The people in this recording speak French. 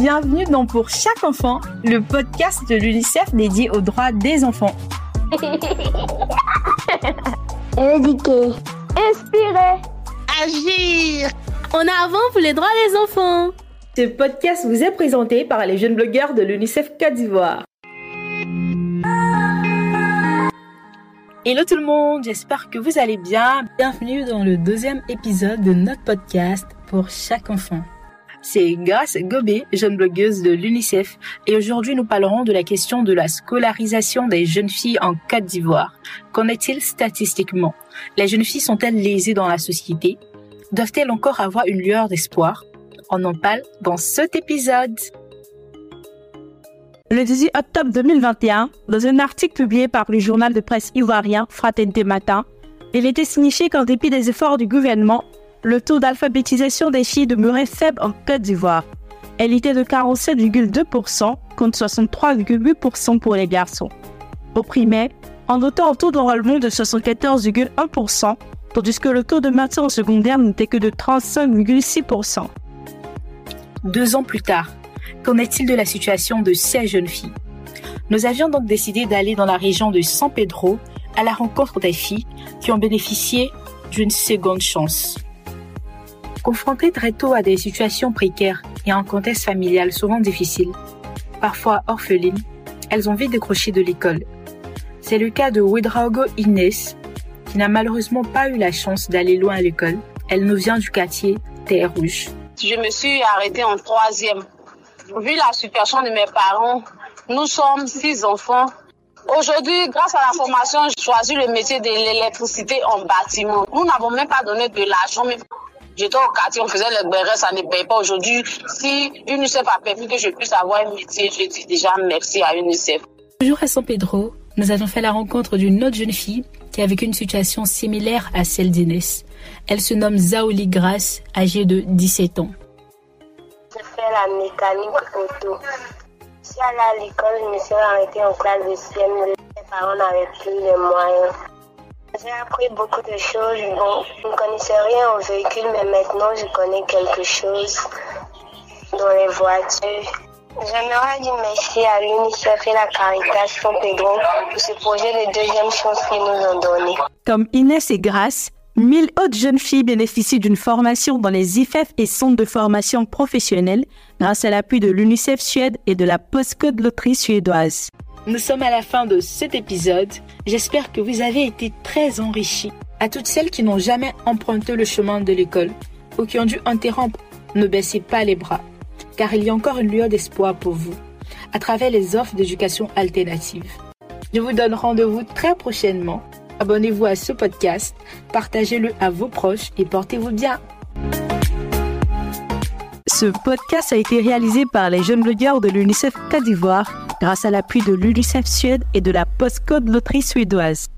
bienvenue dans Pour chaque enfant, le podcast de l'UNICEF dédié aux droits des enfants. Éduquer. Inspirer. Agir. En avant pour les droits des enfants. Ce podcast vous est présenté par les jeunes blogueurs de l'UNICEF Côte d'Ivoire. Hello tout le monde, j'espère que vous allez bien. Bienvenue dans le deuxième épisode de notre podcast Pour chaque enfant. C'est Grace Gobé, jeune blogueuse de l'UNICEF, et aujourd'hui nous parlerons de la question de la scolarisation des jeunes filles en Côte d'Ivoire. Qu'en est-il statistiquement? Les jeunes filles sont-elles lésées dans la société? Doivent-elles encore avoir une lueur d'espoir? On en parle dans cet épisode. Le 18 octobre 2021, dans un article publié par le journal de presse ivoirien Fraternité Matin, il était signifié qu'en dépit des efforts du gouvernement, le taux d'alphabétisation des filles demeurait faible en Côte d'Ivoire. Elle était de 47,2% contre 63,8% pour les garçons. Au primaire, en notant un taux d'enrôlement de 74,1%, tandis que le taux de maintien en secondaire n'était que de 35,6%. Deux ans plus tard, qu'en est-il de la situation de ces jeunes filles? Nous avions donc décidé d'aller dans la région de San Pedro à la rencontre des filles qui ont bénéficié d'une seconde chance. Confrontées très tôt à des situations précaires et à un contexte familial souvent difficile, parfois orphelines, elles ont vite décroché de l'école. C'est le cas de Ouedraogo Inès, qui n'a malheureusement pas eu la chance d'aller loin à l'école. Elle nous vient du quartier Terre Rouge. Je me suis arrêtée en troisième. Vu la situation de mes parents, nous sommes six enfants. Aujourd'hui, grâce à la formation, j'ai choisi le métier de l'électricité en bâtiment. Nous n'avons même pas donné de l'argent, J'étais au quartier, on faisait les béret, ça ne paye pas aujourd'hui. Si UNICEF a permis que je puisse avoir un métier, je dis déjà merci à UNICEF. Toujours à San Pedro, nous avons fait la rencontre d'une autre jeune fille qui a vécu une situation similaire à celle d'Inès. Elle se nomme Zaoli Grace, âgée de 17 ans. Je fais la mécanique auto. Si suis allée à l'école, je me suis arrêtée en classe de CM. Mes parents n'avaient plus les moyens. J'ai appris beaucoup de choses. Bon, je ne connaissais rien au véhicule, mais maintenant je connais quelque chose dans les voitures. J'aimerais dire merci à l'UNICEF et la Caritas San Pedro pour ce projet de deuxième chance qu'ils nous ont donné. Comme Inès et Grace, mille autres jeunes filles bénéficient d'une formation dans les IFEF et centres de formation professionnelle grâce à l'appui de l'UNICEF Suède et de la Postcode Loterie suédoise. Nous sommes à la fin de cet épisode. J'espère que vous avez été très enrichis. À toutes celles qui n'ont jamais emprunté le chemin de l'école ou qui ont dû interrompre, ne baissez pas les bras, car il y a encore une lueur d'espoir pour vous à travers les offres d'éducation alternative. Je vous donne rendez-vous très prochainement. Abonnez-vous à ce podcast, partagez-le à vos proches et portez-vous bien. Ce podcast a été réalisé par les jeunes blogueurs de l'UNICEF Côte d'Ivoire grâce à l'appui de l'UNICEF Suède et de la Postcode Loterie suédoise.